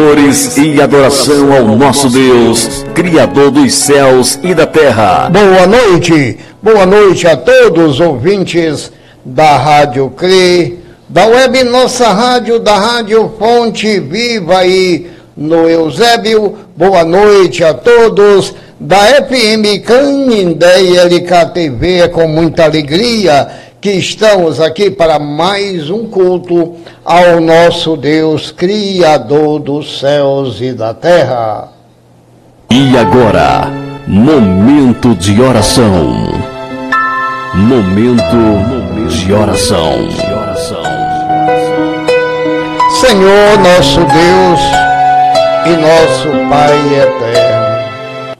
louvores e adoração ao nosso Deus, Criador dos céus e da terra. Boa noite, boa noite a todos os ouvintes da Rádio CRE, da web Nossa Rádio, da Rádio Fonte Viva aí no Eusébio. Boa noite a todos da FM Canindé e LKTV. É com muita alegria que estamos aqui para mais um culto ao nosso Deus, Criador dos céus e da terra. E agora, momento de oração. Momento de oração. Senhor nosso Deus e nosso Pai eterno.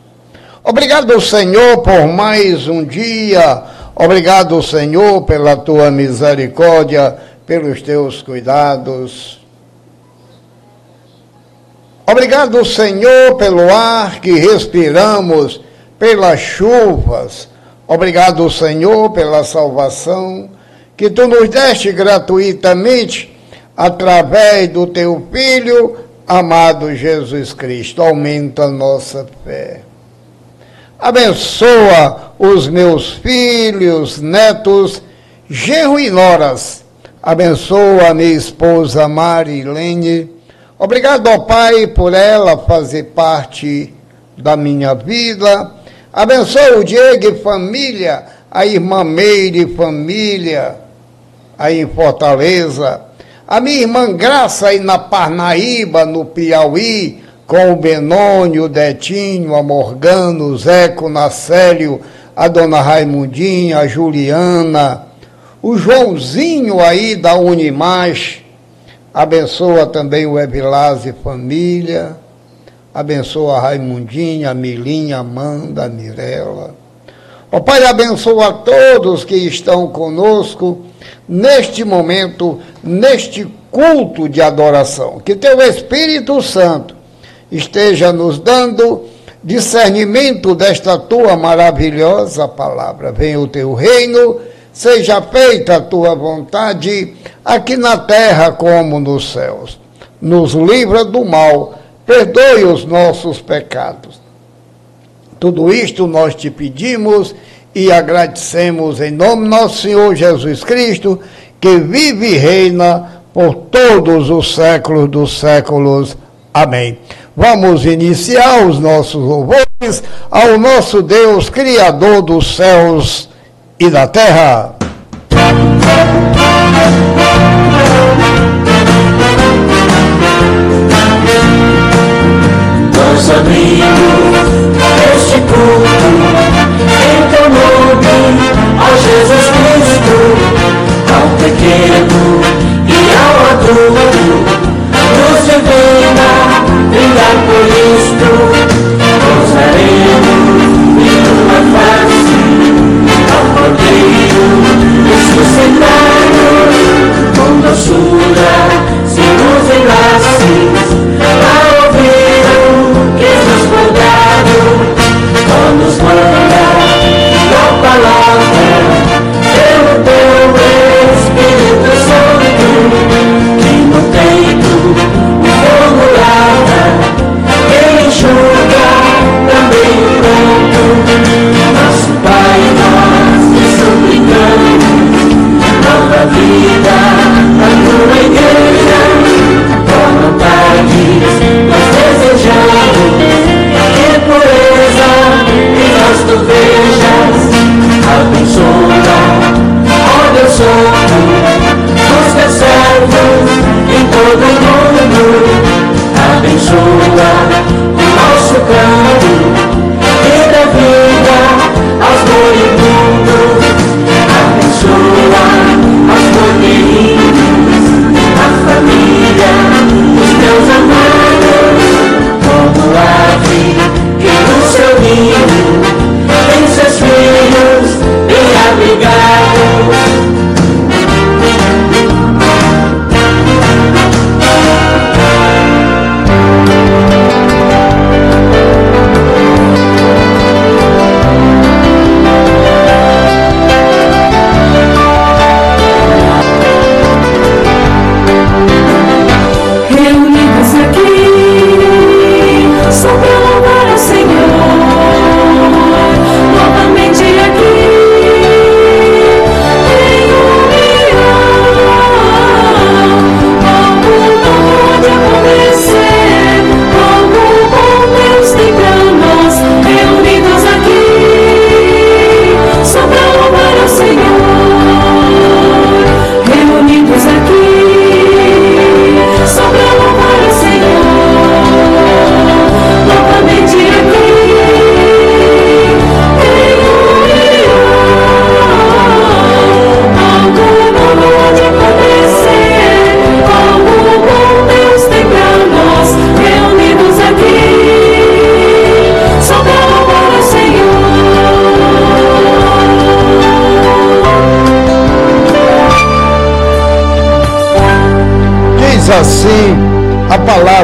Obrigado, Senhor, por mais um dia Obrigado, Senhor, pela tua misericórdia, pelos teus cuidados. Obrigado, Senhor, pelo ar que respiramos, pelas chuvas. Obrigado, Senhor, pela salvação que tu nos deste gratuitamente através do teu Filho amado Jesus Cristo. Aumenta a nossa fé. Abençoa os meus filhos, netos, genro e noras. Abençoa a minha esposa Marilene. Obrigado ao Pai por ela fazer parte da minha vida. Abençoa o Diego e família, a irmã Meire e família, aí em Fortaleza. A minha irmã Graça aí na Parnaíba, no Piauí com o Benônio, o Detinho, a Morgano, o Zeco, o Nacélio, a Dona Raimundinha, a Juliana, o Joãozinho aí da Unimais, abençoa também o Evilás e família, abençoa a Raimundinha, a Milinha, a Amanda, a Mirella. Ó Pai, abençoa a todos que estão conosco neste momento, neste culto de adoração. Que teu Espírito Santo esteja nos dando discernimento desta tua maravilhosa palavra. Venha o teu reino, seja feita a tua vontade, aqui na terra como nos céus. Nos livra do mal, perdoe os nossos pecados. Tudo isto nós te pedimos e agradecemos em nome nosso Senhor Jesus Cristo, que vive e reina por todos os séculos dos séculos. Amém. Vamos iniciar os nossos louvores ao nosso Deus, Criador dos céus e da terra. Nós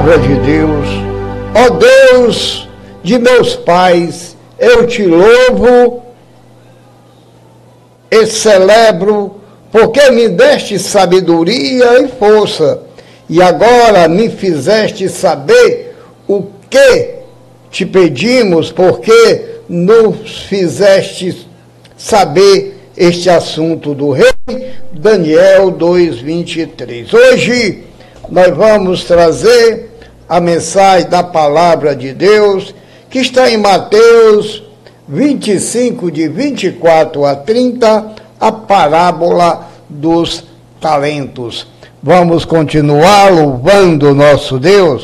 palavra de Deus. Ó Deus de meus pais, eu te louvo e celebro, porque me deste sabedoria e força, e agora me fizeste saber o que te pedimos, porque nos fizeste saber este assunto do rei. Daniel 2:23. Hoje nós vamos trazer a mensagem da palavra de Deus que está em Mateus 25 de 24 a 30, a parábola dos talentos. Vamos continuar louvando nosso Deus.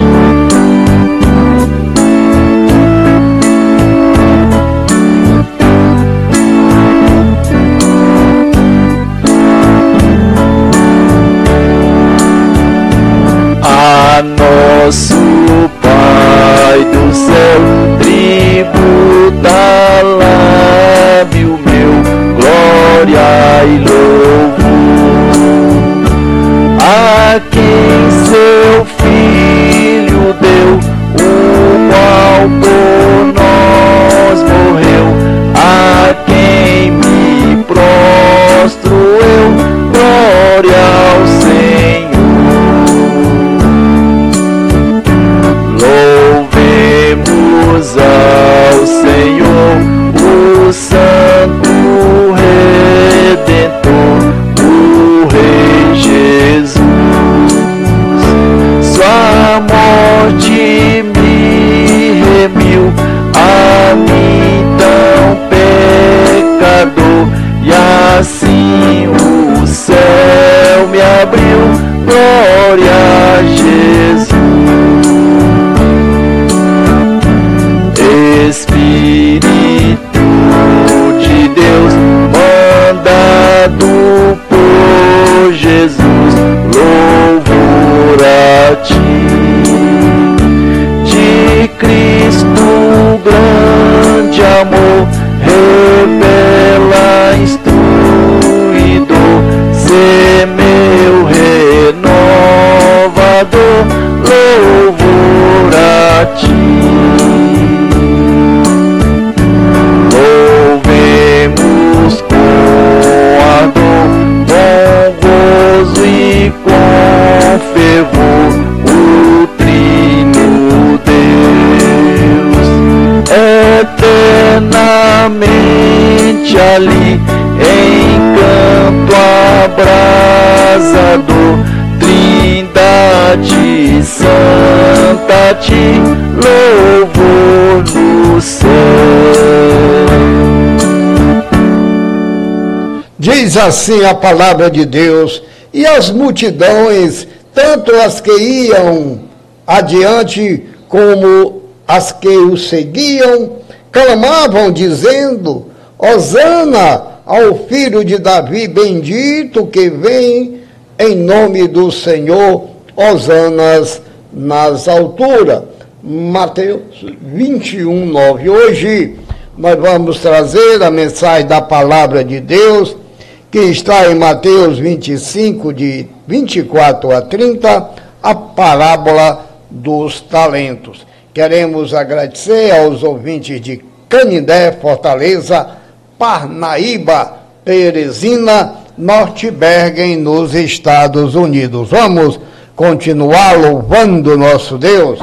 Diz assim a palavra de Deus e as multidões, tanto as que iam adiante como as que o seguiam, clamavam, dizendo: Hosana ao filho de Davi, bendito que vem em nome do Senhor, Hosanas nas alturas. Mateus 21, 9. Hoje nós vamos trazer a mensagem da palavra de Deus que está em Mateus 25, de 24 a 30, a parábola dos talentos. Queremos agradecer aos ouvintes de Canindé, Fortaleza, Parnaíba, Teresina, Norte Bergen, nos Estados Unidos. Vamos continuar louvando nosso Deus.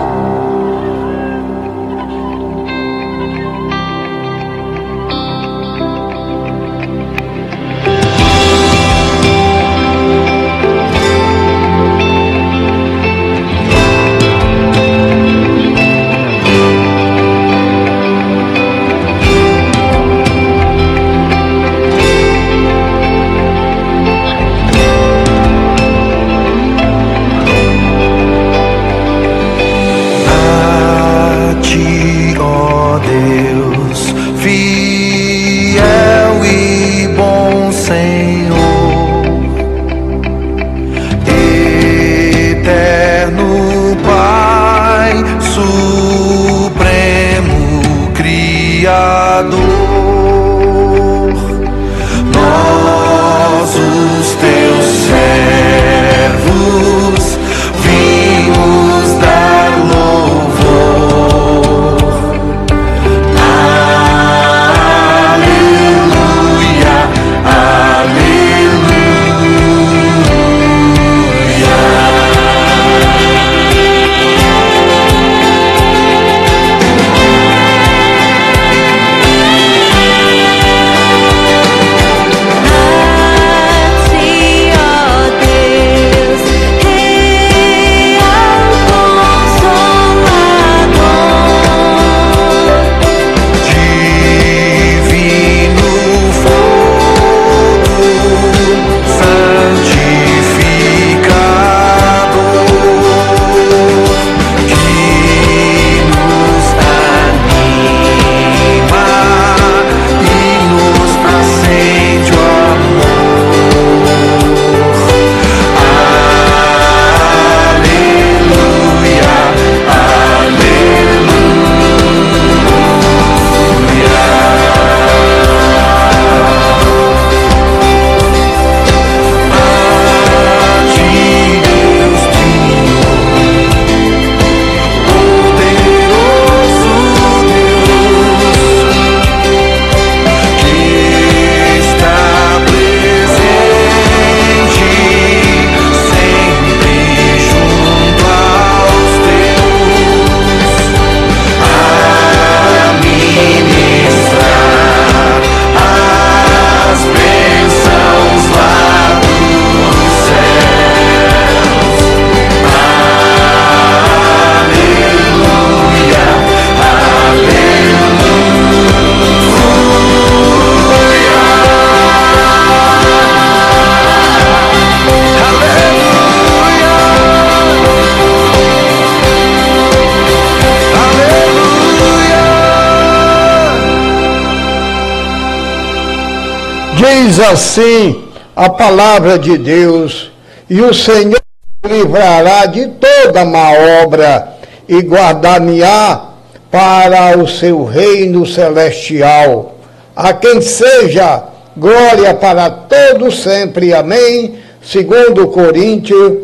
Assim a palavra de Deus: E o Senhor livrará de toda má obra e guardar-me-á para o seu reino celestial. A quem seja glória para todos sempre. Amém. Segundo Coríntios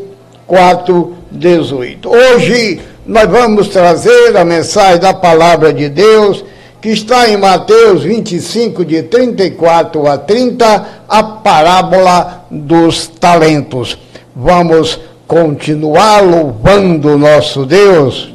4, 18. Hoje nós vamos trazer a mensagem da palavra de Deus que está em Mateus 25, de 34 a 30, a parábola dos talentos. Vamos continuar louvando nosso Deus.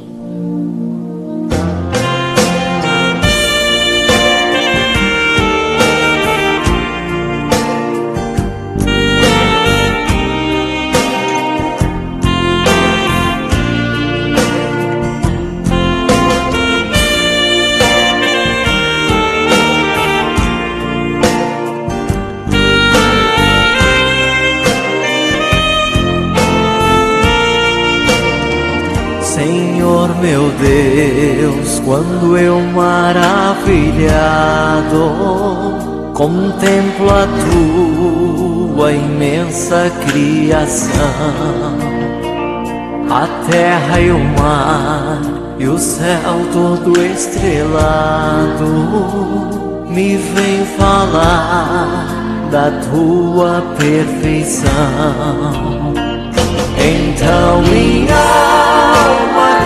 Quando eu maravilhado contemplo a tua imensa criação, a terra e o mar e o céu todo estrelado, me vem falar da tua perfeição. Então minha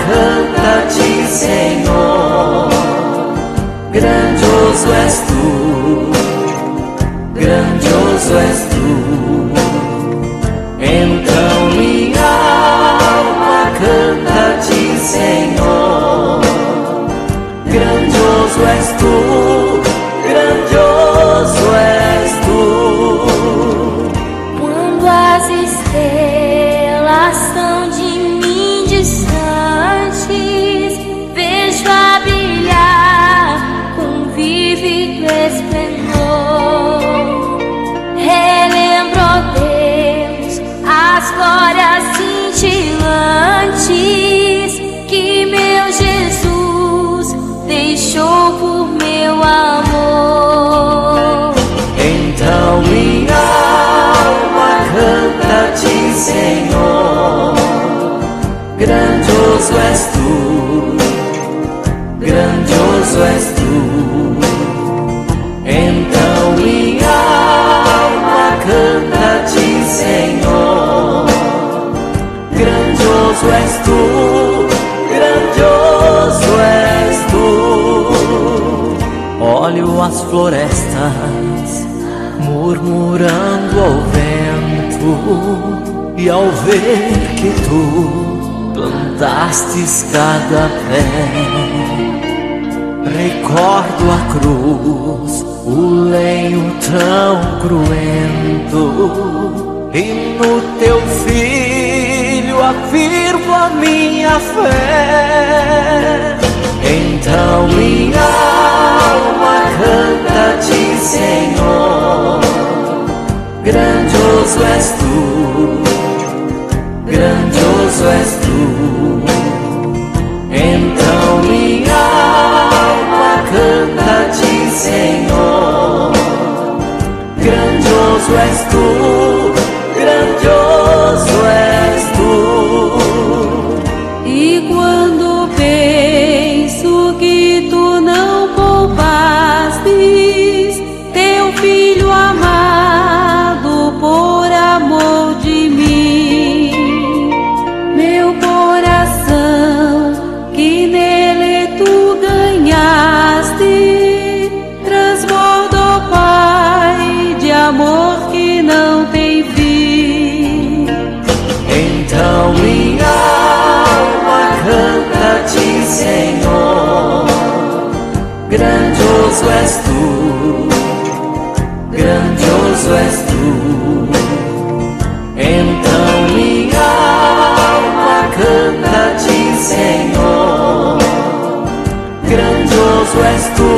canta-te, Senhor. Grandioso és tu, grandioso és tu. Então minha alma canta-te, Senhor. Grandioso és tu, Senhor. Grandioso és tu, grandioso és tu. Então minha alma canta-te, Senhor. Grandioso és tu, grandioso és tu. Olho as florestas murmurando ao vento, e ao ver que tu plantastes cada pé, recordo a cruz, o lenho tão cruento, e no teu filho afirmo a minha fé. Então minha alma canta-te, Senhor. Grandioso és tu, grandioso és tu. Então minha alma canta-te, Senhor. Grandioso és tu, Senhor. Grandioso és tu,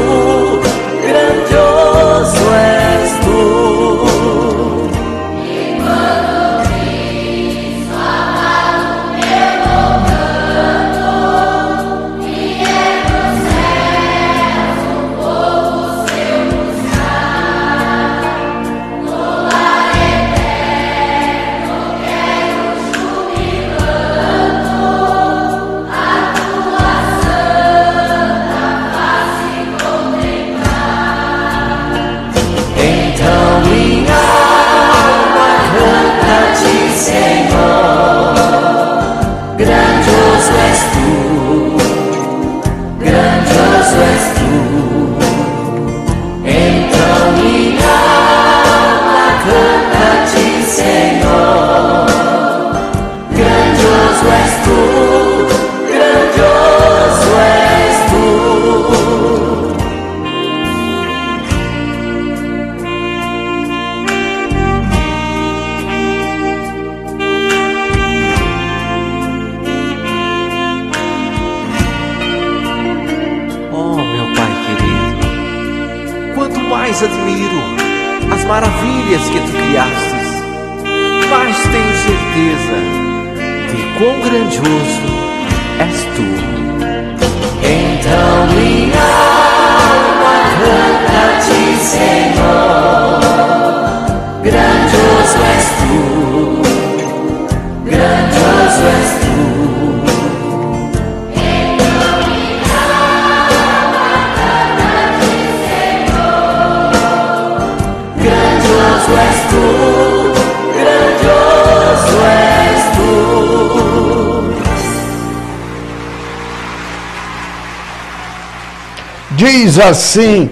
Assim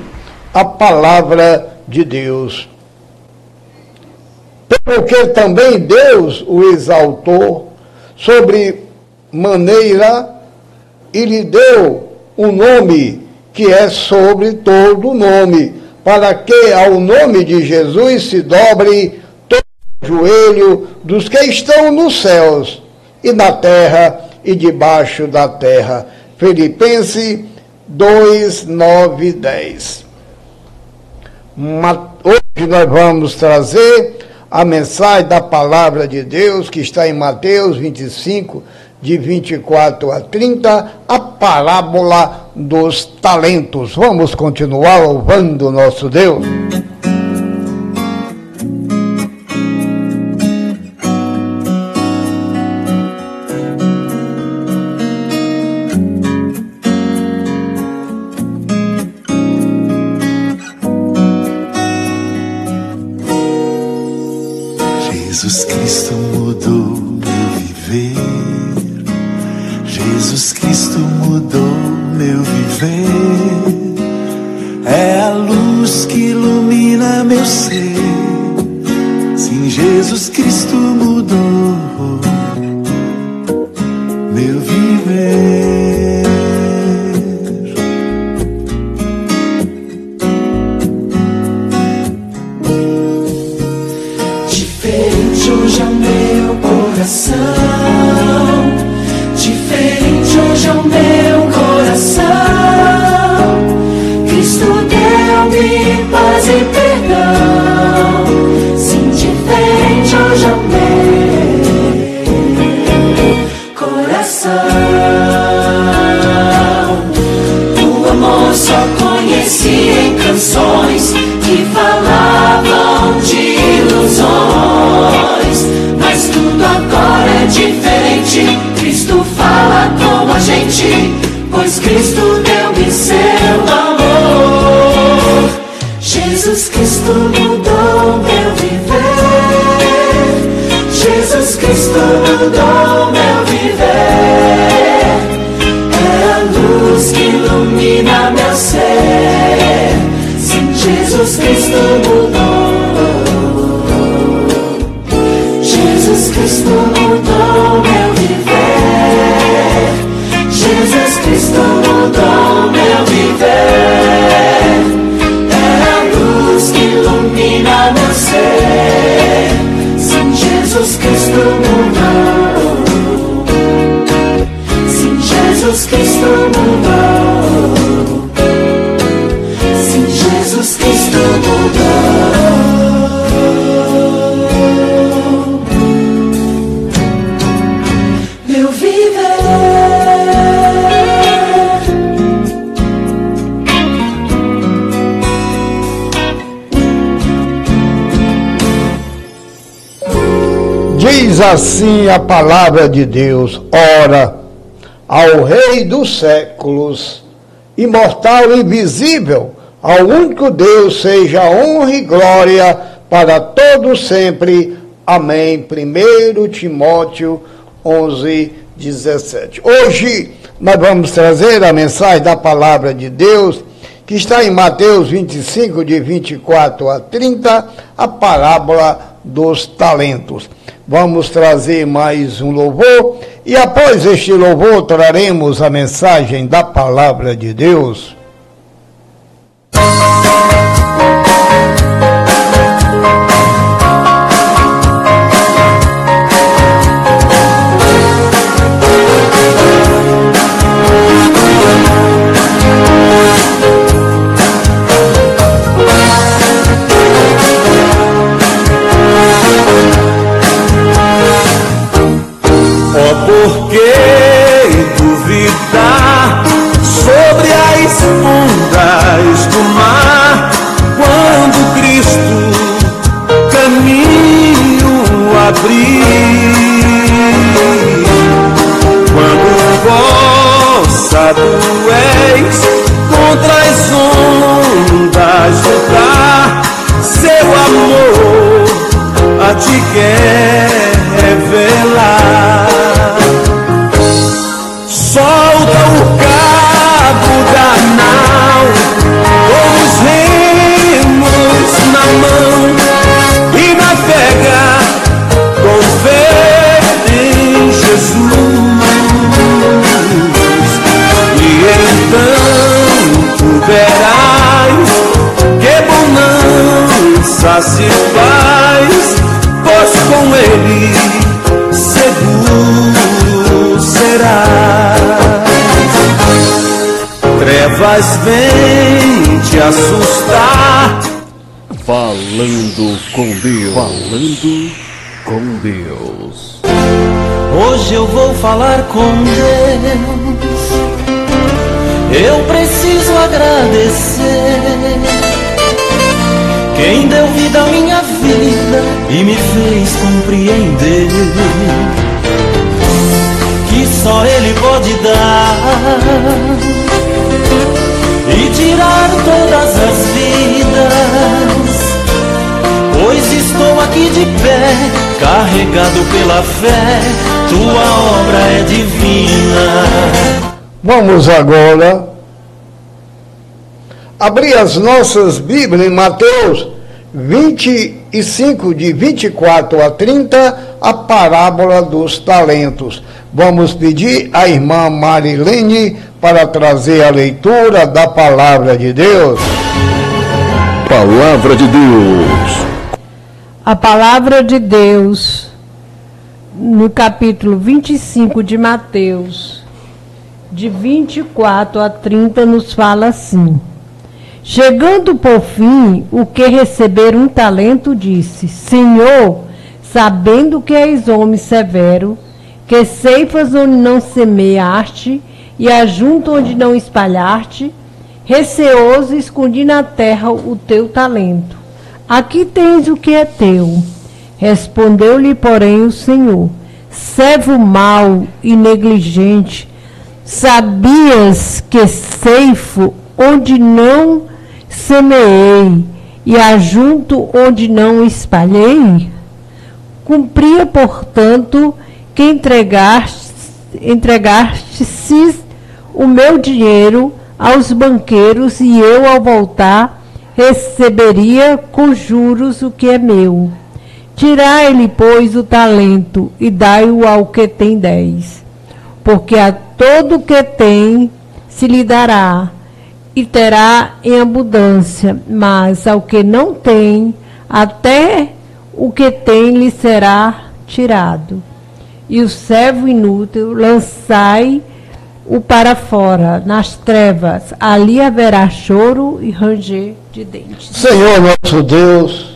a palavra de Deus. Porque também Deus o exaltou sobre maneira e lhe deu um nome que é sobre todo nome, para que ao nome de Jesus se dobre todo o joelho dos que estão nos céus e na terra e debaixo da terra. Filipenses 2, 9 e 10. Ma- Hoje nós vamos trazer a mensagem da palavra de Deus que está em Mateus 25, de 24 a 30, a parábola dos talentos. Vamos continuar louvando nosso Deus. Jesus assim a palavra de Deus: Ora, ao Rei dos séculos, imortal e invisível, ao único Deus, seja honra e glória para todos sempre. Amém. 1 Timóteo 11, 17. Hoje nós vamos trazer a mensagem da palavra de Deus que está em Mateus 25, de 24 a 30, a parábola dos talentos. Vamos trazer mais um louvor e após este louvor traremos a mensagem da palavra de Deus. quando vossa tu és contra as ondas lutar seu amor a te quer se faz, pois com ele seguro serás. Trevas vêm te assustar. Falando com Deus. Falando com Deus. Hoje eu vou falar com Deus. Eu preciso agradecer. Quem deu vida à minha vida e me fez compreender que só Ele pode dar e tirar todas as vidas. Pois estou aqui de pé, carregado pela fé, tua obra é divina. Vamos agora abrir as nossas Bíblias em Mateus 25, de 24 a 30, a parábola dos talentos. Vamos pedir à irmã Marilene para trazer a leitura da palavra de Deus. Palavra de Deus. A palavra de Deus, no capítulo 25 de Mateus, de 24 a 30, nos fala assim: Chegando por fim, o que receber um talento disse: Senhor, sabendo que és homem severo, que ceifas onde não semeaste e ajunto onde não espalhaste, receoso escondi na terra o teu talento. Aqui tens o que é teu. Respondeu-lhe, porém, o Senhor: Servo mau e negligente, sabias que ceifo onde não semeei e ajunto onde não espalhei? Cumpria, portanto, que entregaste, entregaste o meu dinheiro aos banqueiros e eu, ao voltar, receberia com juros o que é meu. Tirai-lhe, pois, o talento e dai-o ao que tem dez. Porque a todo que tem se lhe dará e terá em abundância, mas ao que não tem, até o que tem lhe será tirado. E o servo inútil lançai o para fora, nas trevas, ali haverá choro e ranger de dentes. Senhor nosso Deus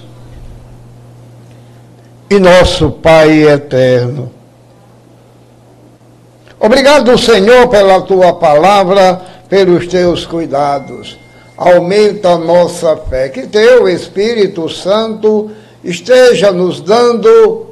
e nosso Pai eterno. Obrigado, Senhor, pela tua palavra, pelos teus cuidados. Aumenta a nossa fé. Que teu Espírito Santo esteja nos dando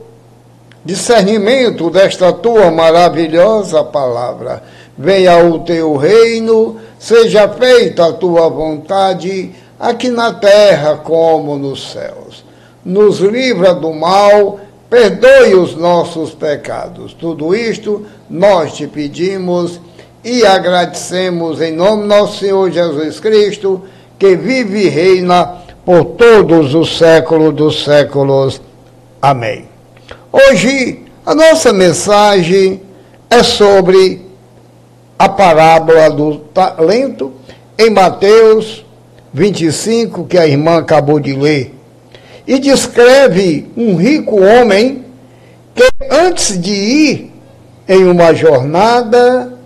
discernimento desta tua maravilhosa palavra. Venha o teu reino, seja feita a tua vontade, aqui na terra como nos céus. Nos livra do mal, perdoe os nossos pecados. Tudo isto nós te pedimos e agradecemos em nome do nosso Senhor Jesus Cristo, que vive e reina por todos os séculos dos séculos. Amém. Hoje a nossa mensagem é sobre a parábola do talento em Mateus 25, que a irmã acabou de ler. E descreve um rico homem que antes de ir em uma jornada,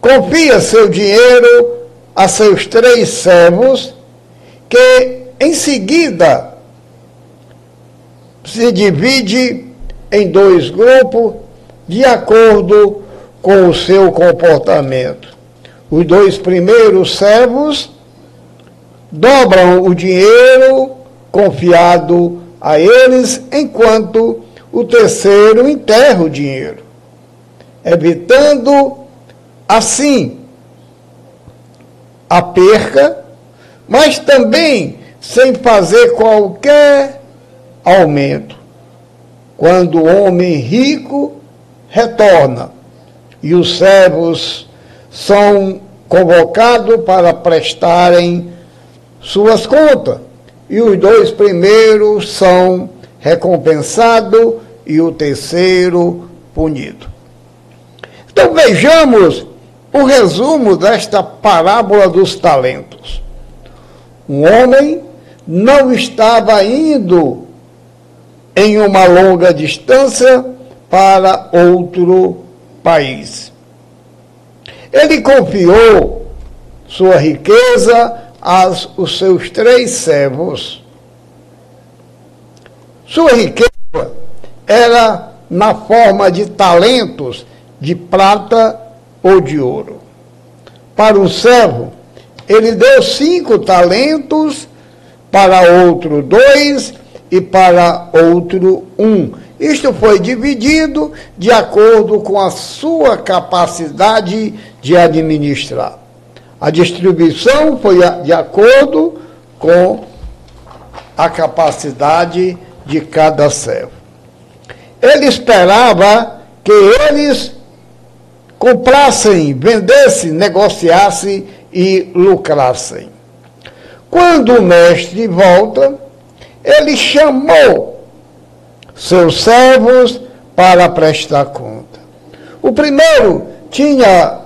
confia seu dinheiro a seus três servos, que em seguida se divide em dois grupos de acordo com o seu comportamento. Os dois primeiros servos dobram o dinheiro confiado a eles, enquanto o terceiro enterra o dinheiro, evitando assim a perca, mas também sem fazer qualquer aumento. Quando o homem rico retorna e os servos são convocados para prestarem suas contas, e os dois primeiros são recompensados e o terceiro punido. Então vejamos o resumo desta parábola dos talentos. Um homem não estava indo em uma longa distância para outro país. Ele confiou sua riqueza aos os seus três servos. Sua riqueza era na forma de talentos de prata ou de ouro. Para um servo, ele deu cinco talentos, para outro dois e para outro um. Isto foi dividido de acordo com a sua capacidade de administrar. A distribuição foi de acordo com a capacidade de cada servo. Ele esperava que eles comprassem, vendessem, negociassem e lucrassem. Quando o mestre volta, ele chamou seus servos para prestar conta. O primeiro tinha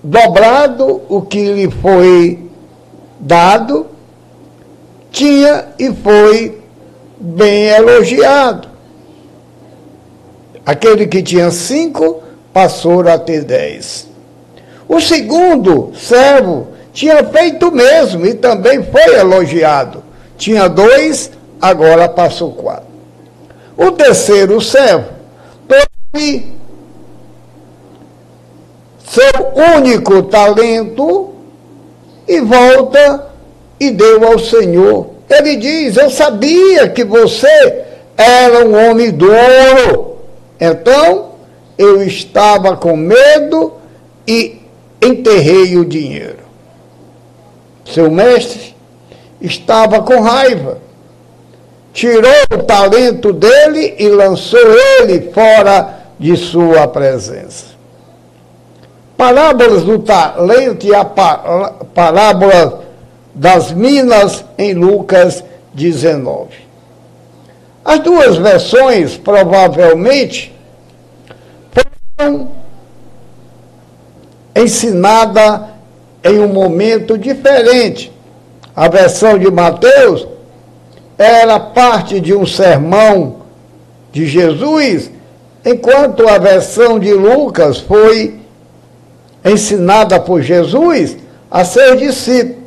dobrado o que lhe foi dado, tinha e foi bem elogiado. Aquele que tinha cinco passou a ter dez. O segundo servo tinha feito mesmo e também foi elogiado. Tinha dois, agora passou quatro. O terceiro servo teve seu único talento e volta e deu ao Senhor. Ele diz: Eu sabia que você era um homem duro. Então, eu estava com medo e enterrei o dinheiro. Seu mestre estava com raiva, tirou o talento dele e lançou ele fora de sua presença. Parábolas do talento e a parábola das minas em Lucas 19. As duas versões provavelmente foram ensinadas em um momento diferente. A versão de Mateus era parte de um sermão de Jesus, enquanto a versão de Lucas foi ensinada por Jesus a seus discípulos.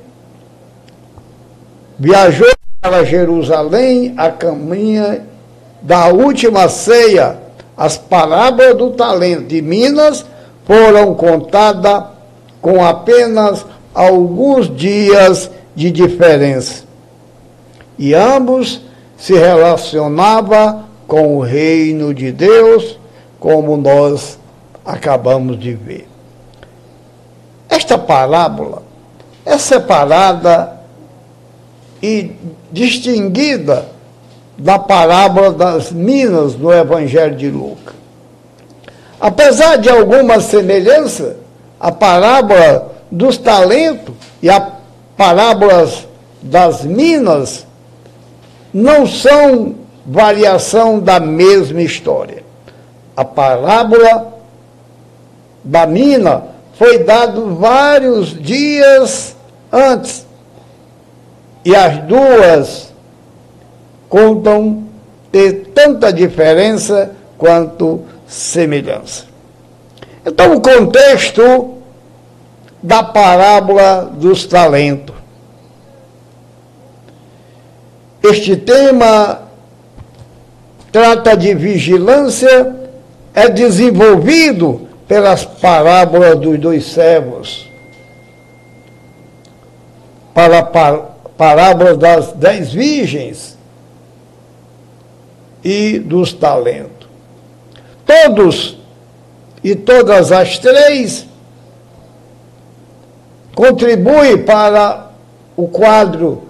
Viajou para Jerusalém a caminho da última ceia. As parábolas do talento de Minas foram contadas com apenas alguns dias de diferença. E ambos se relacionavam com o reino de Deus, como nós acabamos de ver. Esta parábola é separada e distinguida da parábola das minas no Evangelho de Lucas. Apesar de alguma semelhança, a parábola dos talentos e a parábolas das minas não são variação da mesma história. A parábola da mina foi dado vários dias antes. E as duas contam ter tanta diferença quanto semelhança. Então, o contexto da parábola dos talentos. Este tema trata de vigilância, é desenvolvido pelas parábolas dos dois servos, para a parábola das dez virgens e dos talentos. Todos e todas as três contribui para o quadro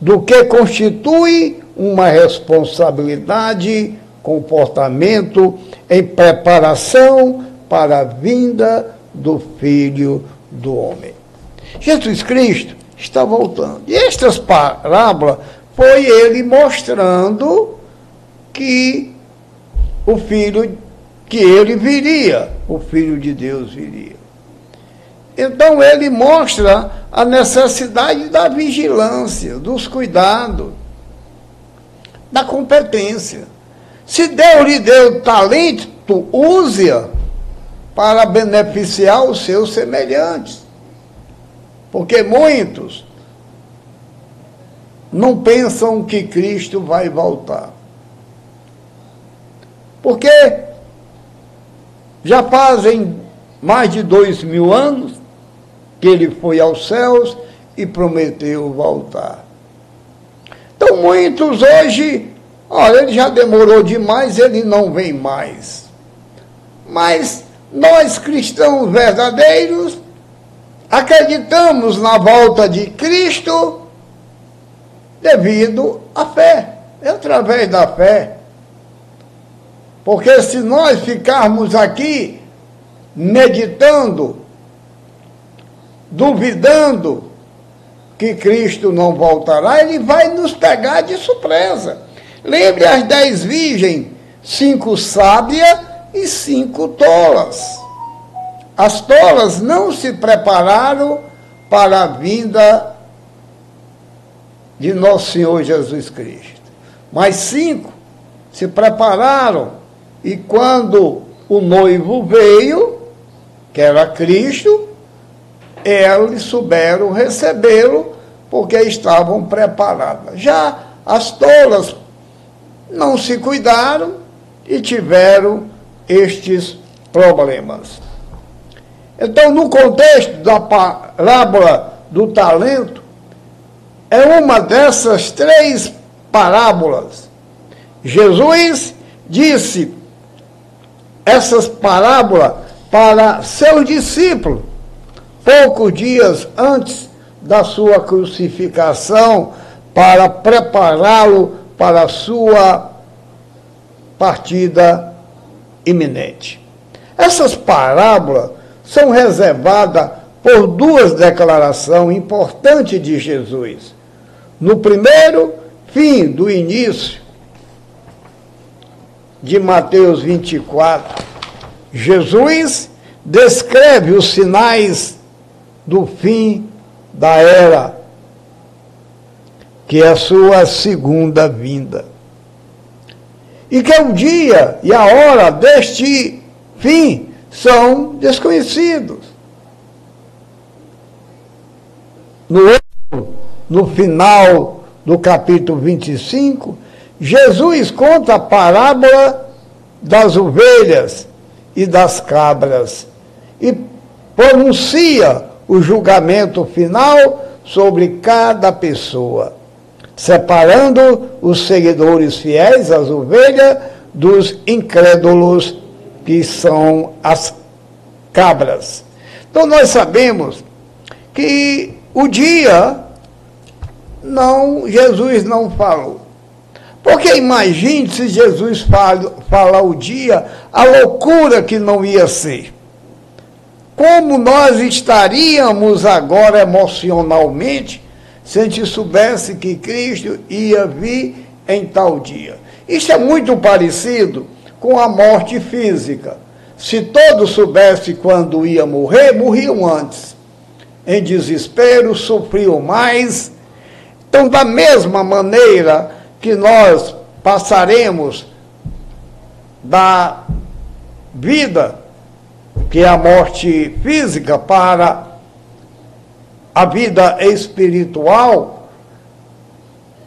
do que constitui uma responsabilidade, comportamento em preparação para a vinda do Filho do Homem. Jesus Cristo está voltando. E estas parábolas foi ele mostrando que o filho que ele viria, o filho de Deus viria. Então ele mostra a necessidade da vigilância, dos cuidados, da competência. Se Deus lhe deu talento, use-a para beneficiar os seus semelhantes. Porque muitos não pensam que Cristo vai voltar. Porque já fazem mais de dois mil anos que ele foi aos céus e prometeu voltar. Então, muitos hoje, olha, ele já demorou demais, ele não vem mais. Mas nós, cristãos verdadeiros, acreditamos na volta de Cristo devido à fé, é através da fé. Porque se nós ficarmos aqui meditando, duvidando que Cristo não voltará, ele vai nos pegar de surpresa. Lembre as dez virgens, cinco sábias e cinco tolas. As tolas não se prepararam para a vinda de nosso Senhor Jesus Cristo, mas cinco se prepararam e quando o noivo veio, que era Cristo, eles souberam recebê-lo porque estavam preparadas. Já as tolas não se cuidaram e tiveram estes problemas. Então, no contexto da parábola do talento, é uma dessas três parábolas. Jesus disse essas parábolas para seus discípulos, poucos dias antes da sua crucificação, para prepará-lo para a sua partida iminente. Essas parábolas são reservadas por duas declarações importantes de Jesus. No primeiro, fim do início de Mateus 24, Jesus descreve os sinais do fim da era, que é a sua segunda vinda. E que o dia e a hora deste fim são desconhecidos. No, no final do capítulo 25, Jesus conta a parábola das ovelhas e das cabras e pronuncia o julgamento final sobre cada pessoa, separando os seguidores fiéis, as ovelhas, dos incrédulos, que são as cabras. Então nós sabemos que o dia não Jesus não falou. Porque imagine se Jesus fala, fala o dia, a loucura que não ia ser. Como nós estaríamos agora emocionalmente se a gente soubesse que Cristo ia vir em tal dia? Isso é muito parecido com a morte física. Se todos soubessem quando ia morrer, morriam antes. Em desespero, sofriam mais. Então, da mesma maneira, que nós passaremos da vida, que é a morte física, para a vida espiritual,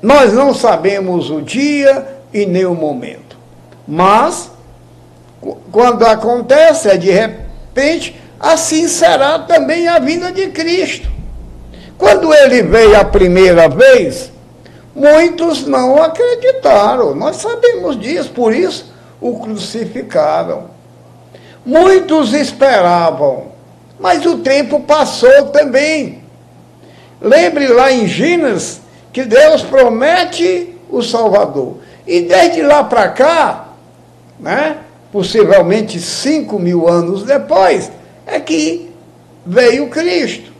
nós não sabemos o dia e nem o momento. Mas, quando acontece, é de repente, assim será também a vinda de Cristo. Quando ele veio a primeira vez, Muitos não acreditaram, nós sabemos disso, por isso o crucificaram. Muitos esperavam, mas o tempo passou também. Lembre lá em Gênesis que Deus promete o Salvador. E desde lá para cá, né, possivelmente cinco mil anos depois, é que veio Cristo.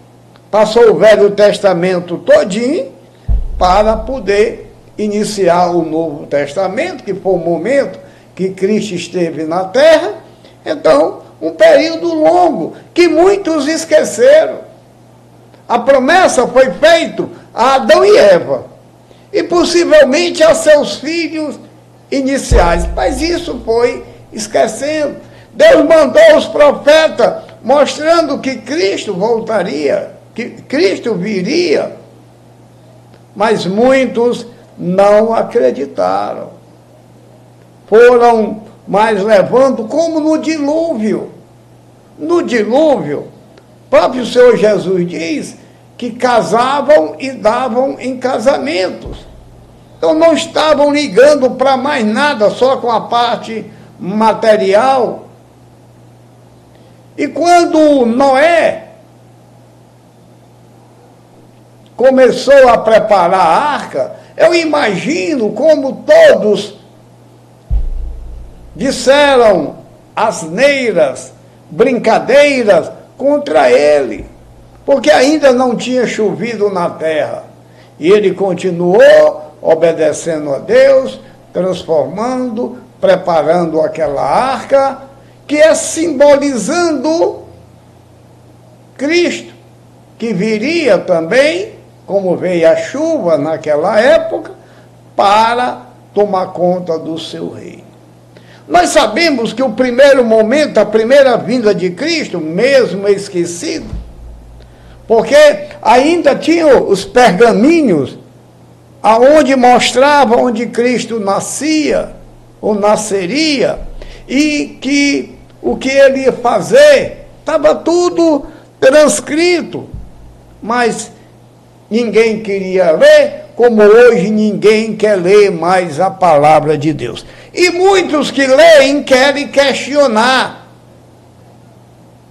Passou o Velho Testamento todinho para poder iniciar o Novo Testamento, que foi o momento que Cristo esteve na terra. Então, um período longo que muitos esqueceram. A promessa foi feita a Adão e Eva e possivelmente a seus filhos iniciais, mas isso foi esquecendo. Deus mandou os profetas mostrando que Cristo voltaria, que Cristo viria, mas muitos não acreditaram. Foram mais levando como no dilúvio. No dilúvio, próprio Senhor Jesus diz que casavam e davam em casamentos. Então não estavam ligando para mais nada, só com a parte material. E quando Noé começou a preparar a arca, eu imagino como todos disseram asneiras, brincadeiras contra ele, porque ainda não tinha chovido na terra. E ele continuou obedecendo a Deus, transformando, preparando aquela arca, que é simbolizando Cristo, que viria também, como veio a chuva naquela época, para tomar conta do seu reino. Nós sabemos que o primeiro momento, a primeira vinda de Cristo, mesmo esquecido, porque ainda tinham os pergaminhos aonde mostrava onde Cristo nascia ou nasceria e que o que ele ia fazer estava tudo transcrito, mas ninguém queria ler, como hoje ninguém quer ler mais a palavra de Deus. E muitos que leem querem questionar,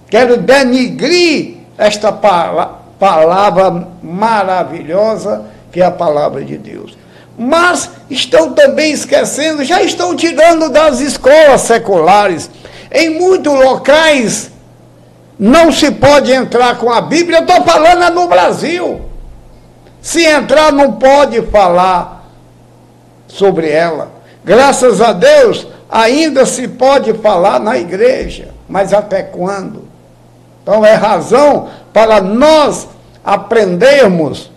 querem denigrir esta palavra maravilhosa que é a palavra de Deus. Mas estão também esquecendo, já estão tirando das escolas seculares. Em muitos locais não se pode entrar com a Bíblia, eu estou falando no Brasil. Se entrar, não pode falar sobre ela. Graças a Deus, ainda se pode falar na igreja, mas até quando? Então é razão para nós aprendermos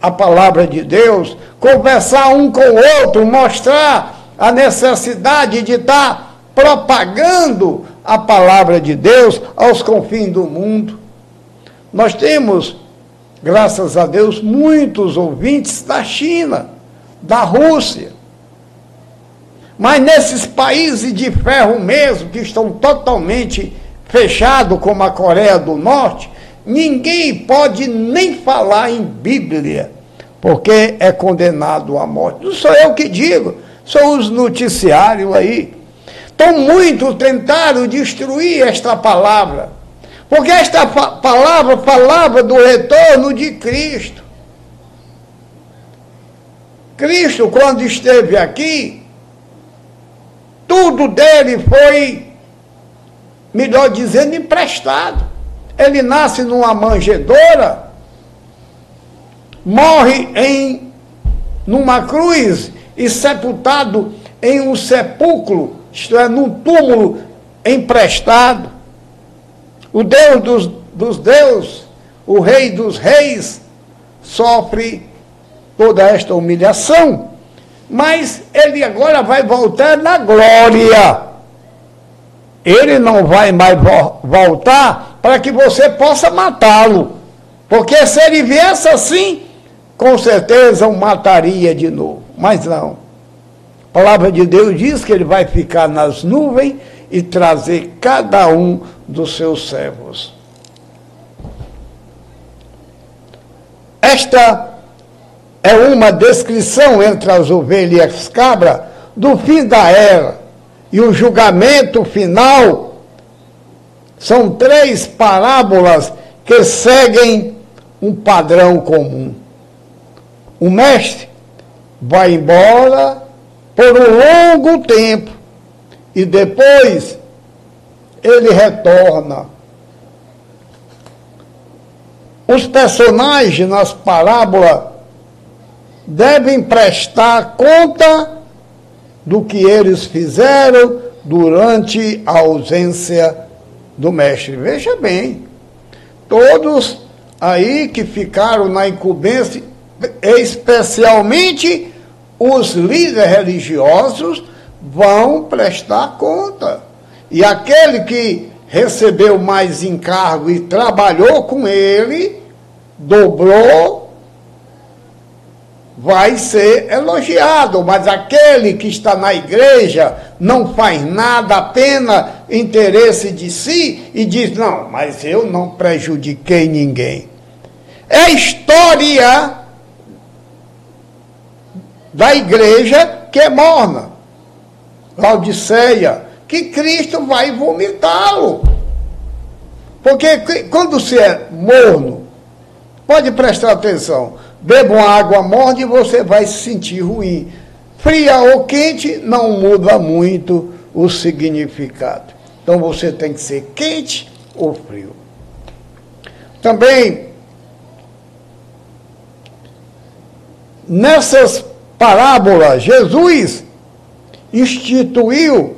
a palavra de Deus, conversar um com o outro, mostrar a necessidade de estar propagando a palavra de Deus aos confins do mundo. Nós temos, graças a Deus, muitos ouvintes da China, da Rússia. Mas nesses países de ferro mesmo, que estão totalmente fechados, como a Coreia do Norte, Ninguém pode nem falar em Bíblia, porque é condenado à morte. Não sou eu que digo, são os noticiários aí. Então, muitos tentaram destruir esta palavra, porque esta palavra falava do retorno de Cristo. Cristo, quando esteve aqui, tudo dele foi, melhor dizendo, emprestado. Ele nasce numa manjedoura, morre em numa cruz e sepultado em um sepulcro, isto é, num túmulo emprestado. O Deus dos, dos deuses, o Rei dos reis, sofre toda esta humilhação, mas ele agora vai voltar na glória. Ele não vai mais vo voltar para que você possa matá-lo. Porque se ele viesse assim, com certeza o mataria de novo. Mas não. A palavra de Deus diz que ele vai ficar nas nuvens e trazer cada um dos seus servos. Esta é uma descrição entre as ovelhas e as cabras do fim da era e o julgamento final são três parábolas que seguem um padrão comum. O mestre vai embora por um longo tempo e depois ele retorna. Os personagens nas parábolas devem prestar conta do que eles fizeram durante a ausência do mestre. Veja bem, todos aí que ficaram na incumbência, especialmente os líderes religiosos, vão prestar conta. E aquele que recebeu mais encargo e trabalhou com ele, dobrou, vai ser elogiado. Mas aquele que está na igreja não faz nada, apenas interesse de si e diz: não, mas eu não prejudiquei ninguém. É história da igreja que é morna. Laodiceia, que Cristo vai vomitá-lo. Porque quando você é morno, pode prestar atenção, beba uma água morna e você vai se sentir ruim. Fria ou quente não muda muito o significado. Então você tem que ser quente ou frio. Também, nessas parábolas, Jesus instituiu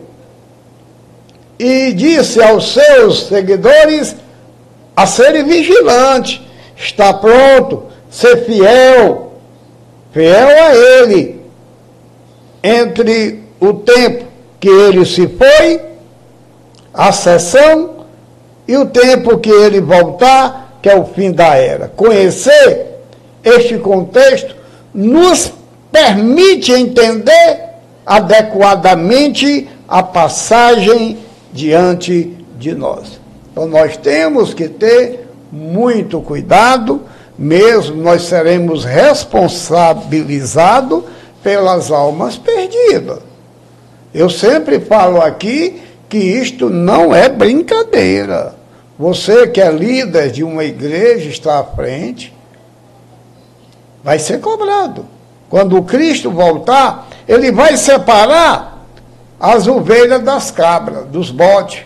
e disse aos seus seguidores a serem vigilantes, estar pronto, ser fiel, fiel a Ele, entre o tempo que ele se foi, a sessão, e o tempo que ele voltar, que é o fim da era. Conhecer este contexto nos permite entender adequadamente a passagem diante de nós. Então nós temos que ter muito cuidado, mesmo nós seremos responsabilizados pelas almas perdidas. Eu sempre falo aqui que isto não é brincadeira. Você que é líder de uma igreja, está à frente, vai ser cobrado. Quando Cristo voltar, ele vai separar as ovelhas das cabras, dos bodes.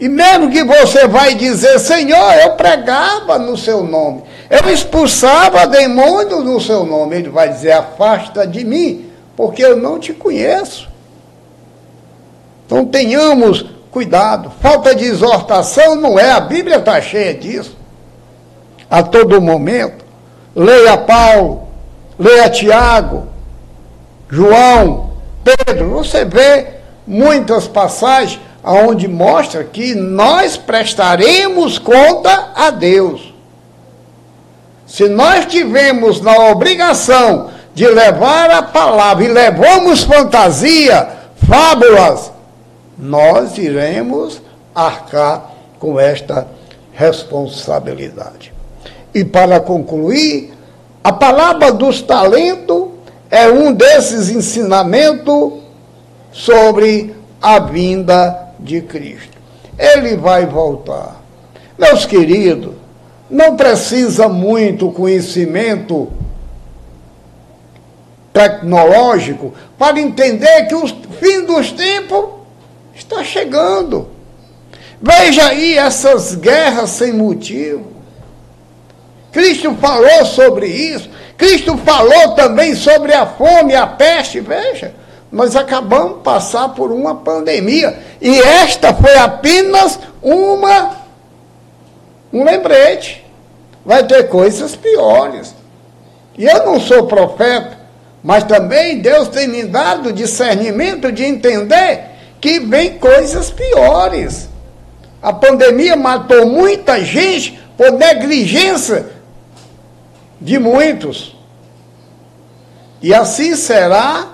E mesmo que você vai dizer, Senhor, eu pregava no seu nome, eu expulsava demônios no seu nome, ele vai dizer, afasta de mim, porque eu não te conheço. Então tenhamos cuidado. Falta de exortação não é, a Bíblia está cheia disso. A todo momento. Leia Paulo, leia Tiago, João, Pedro, você vê muitas passagens onde mostra que nós prestaremos conta a Deus. Se nós tivemos na obrigação de levar a palavra e levamos fantasia, fábulas, nós iremos arcar com esta responsabilidade. E para concluir, a palavra dos talentos é um desses ensinamentos sobre a vinda de Cristo. Ele vai voltar. Meus queridos, não precisa muito conhecimento tecnológico para entender que o fim dos tempos está chegando. Veja aí essas guerras sem motivo. Cristo falou sobre isso. Cristo falou também sobre a fome, a peste. Veja, nós acabamos de passar por uma pandemia. E esta foi apenas uma um lembrete. Vai ter coisas piores. E eu não sou profeta, mas também Deus tem me dado discernimento de entender que vem coisas piores. A pandemia matou muita gente por negligência de muitos. E assim será,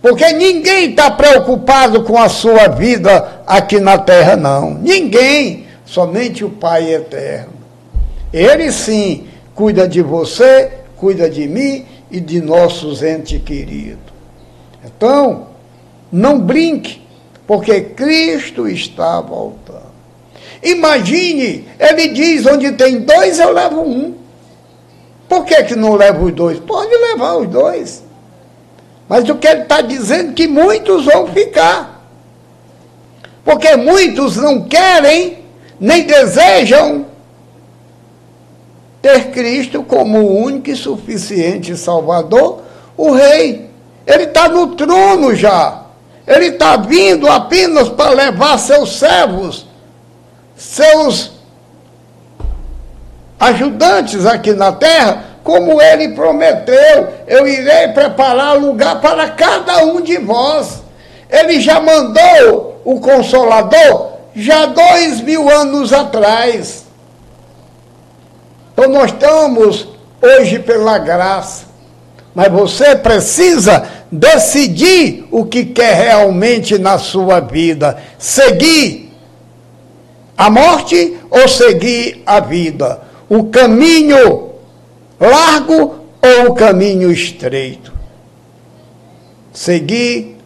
porque ninguém está preocupado com a sua vida aqui na terra, não. Ninguém, somente o Pai eterno. Ele sim cuida de você, cuida de mim e de nossos entes queridos. Então, não brinque, porque Cristo está voltando. Imagine, ele diz: onde tem dois, eu levo um. Por que, que não leva os dois? Pode levar os dois. Mas o que ele está dizendo é que muitos vão ficar. Porque muitos não querem, nem desejam ter Cristo como o único e suficiente Salvador, o Rei. Ele está no trono já. Ele está vindo apenas para levar seus servos, seus ajudantes aqui na terra, como ele prometeu, eu irei preparar lugar para cada um de vós. Ele já mandou o Consolador já dois mil anos atrás. Então nós estamos hoje pela graça, mas você precisa decidir o que quer realmente na sua vida: seguir a morte ou seguir a vida, o caminho largo ou o caminho estreito. Seguir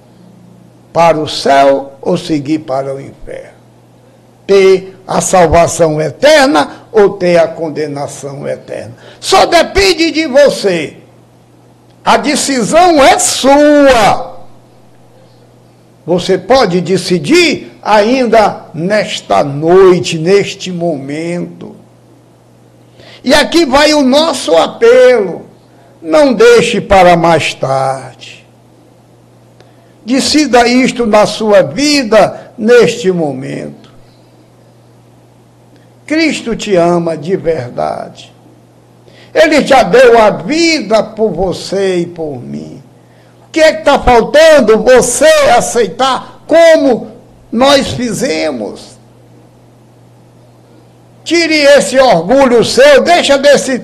para o céu ou seguir para o inferno. Ter a salvação eterna ou ter a condenação eterna. Só depende de você. A decisão é sua. Você pode decidir ainda nesta noite, neste momento. E aqui vai o nosso apelo. Não deixe para mais tarde. Decida isto na sua vida neste momento. Cristo te ama de verdade. Ele já deu a vida por você e por mim. O que é que está faltando? Você aceitar como nós fizemos. Tire esse orgulho seu, deixa desse,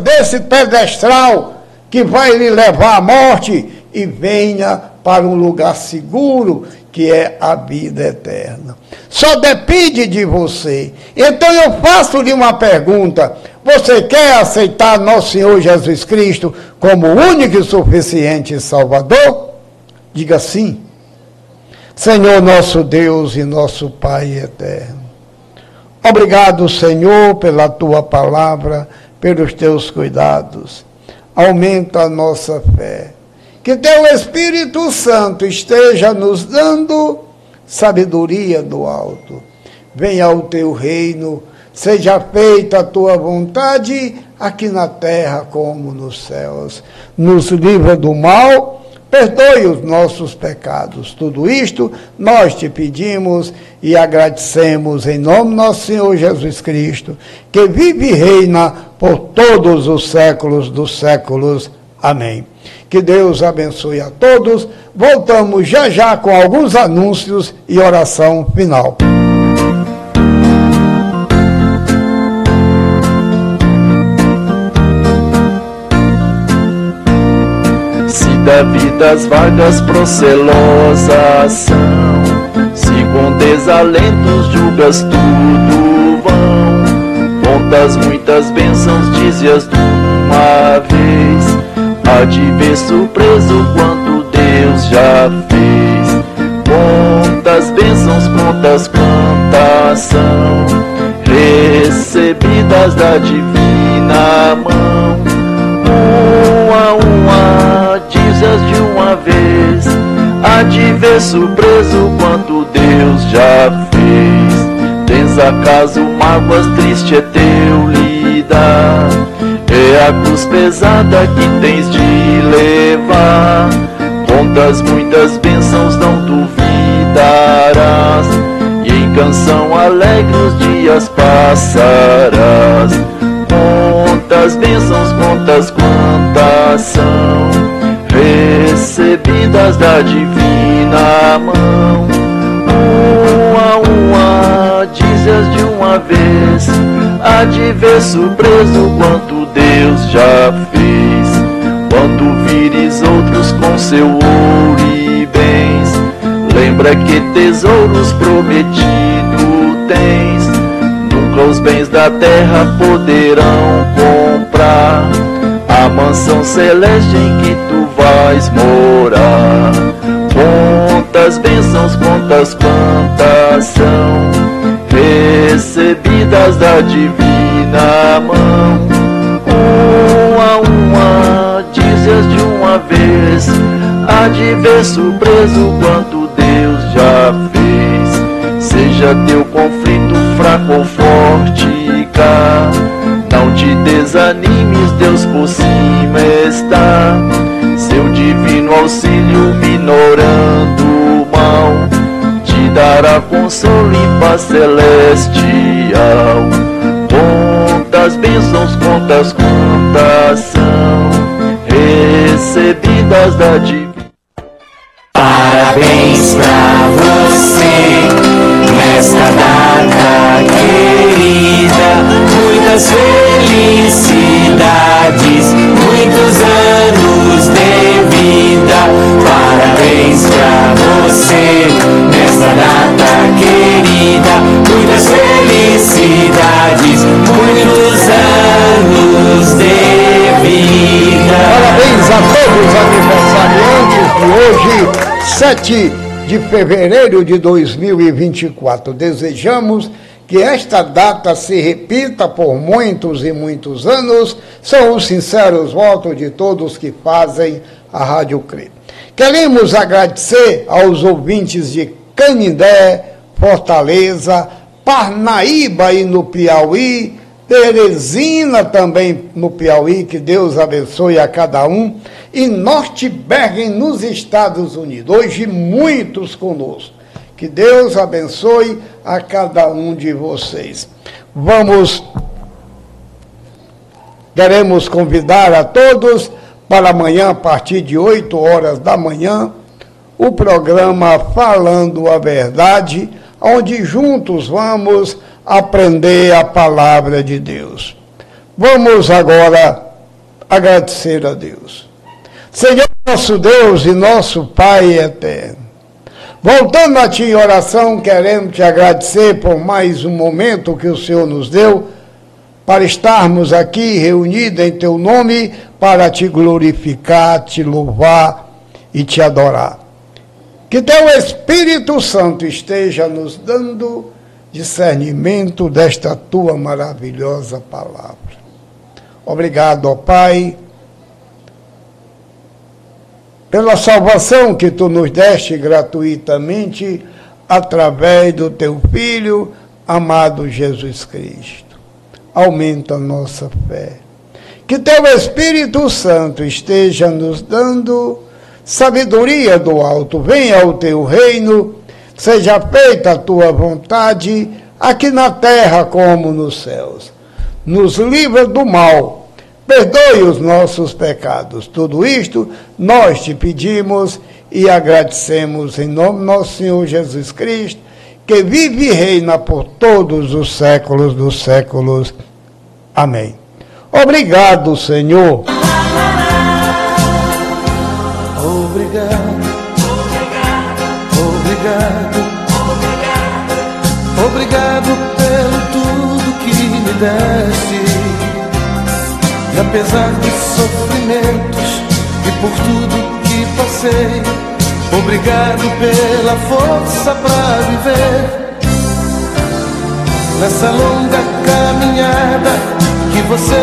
desse pedestral que vai lhe levar à morte e venha para um lugar seguro que é a vida eterna. Só depende de você. Então eu faço-lhe uma pergunta: você quer aceitar nosso Senhor Jesus Cristo como único e suficiente Salvador? Diga sim. Senhor nosso Deus e nosso Pai eterno. Obrigado, Senhor, pela tua palavra, pelos teus cuidados. Aumenta a nossa fé. Que teu Espírito Santo esteja nos dando sabedoria do alto. Venha o teu reino, seja feita a tua vontade, aqui na terra como nos céus. Nos livra do mal Perdoe os nossos pecados. Tudo isto nós te pedimos e agradecemos em nome do nosso Senhor Jesus Cristo, que vive e reina por todos os séculos dos séculos. Amém. Que Deus abençoe a todos. Voltamos já já com alguns anúncios e oração final. Vida as vagas procelosas são. Se com desalentos julgas tudo vão. Contas muitas bênçãos, dizias de uma vez. Há de ver surpreso quanto Deus já fez. Quantas bênçãos, quantas são Recebidas da divina mão de uma vez. Há de ver surpreso quanto Deus já fez. Tens acaso mágoas, triste é teu lidar. É a cruz pesada que tens de levar. Contas muitas bênçãos, não duvidarás. E em canção alegre os dias passarás. Quantas bênçãos, contas quantas são recebidas da divina mão. Uma a uma, dizes de uma vez, há de ver surpreso quanto Deus já fez. Quando vires outros com seu ouro e bens, lembra que tesouros prometido tens. Nunca os bens da terra poderão comprar a mansão celeste em que vais morar. Quantas bênçãos, quantas quantas são recebidas da divina mão. Uma a uma, dizes de uma vez, há de ver surpreso quanto Deus já fez. Seja teu conflito fraco ou forte, cá. Não te desanimes, Deus por cima está. Seu divino auxílio minorando o mal, te dará consolo e paz celestial. Quantas bênçãos, quantas contas são recebidas da divina. Parabéns pra você nesta data querida. Muitas felicidades, Parabéns pra você nesta data querida. Muitas felicidades, muitos anos de vida. Parabéns a todos os aniversariantes de hoje, 7 de fevereiro de 2024. Desejamos que esta data se repita por muitos e muitos anos. São os sinceros votos de todos que fazem a Rádio CRE. Queremos agradecer aos ouvintes de Canindé, Fortaleza, Parnaíba e no Piauí, Teresina também no Piauí, que Deus abençoe a cada um, e Norte Bergen nos Estados Unidos. Hoje muitos conosco. Que Deus abençoe a cada um de vocês. Vamos, queremos convidar a todos para amanhã, a partir de 8 horas da manhã, o programa Falando a Verdade, onde juntos vamos aprender a palavra de Deus. Vamos agora agradecer a Deus. Senhor nosso Deus e nosso Pai eterno, voltando a Ti em oração, queremos te agradecer por mais um momento que o Senhor nos deu para estarmos aqui reunidos em Teu nome para te glorificar, te louvar e te adorar. Que Teu Espírito Santo esteja nos dando discernimento desta tua maravilhosa palavra. Obrigado, ó Pai, pela salvação que tu nos deste gratuitamente através do teu Filho, amado Jesus Cristo. Aumenta a nossa fé. Que teu Espírito Santo esteja nos dando sabedoria do alto. Venha ao teu reino seja feita a tua vontade, aqui na terra como nos céus. Nos livra do mal, perdoe os nossos pecados. Tudo isto nós te pedimos e agradecemos em nome do nosso Senhor Jesus Cristo, que vive e reina por todos os séculos dos séculos. Amém. Obrigado, Senhor. Obrigado, obrigado, obrigado pelo tudo que me deste. E apesar dos sofrimentos e por tudo que passei, obrigado pela força para viver. Nessa longa caminhada você.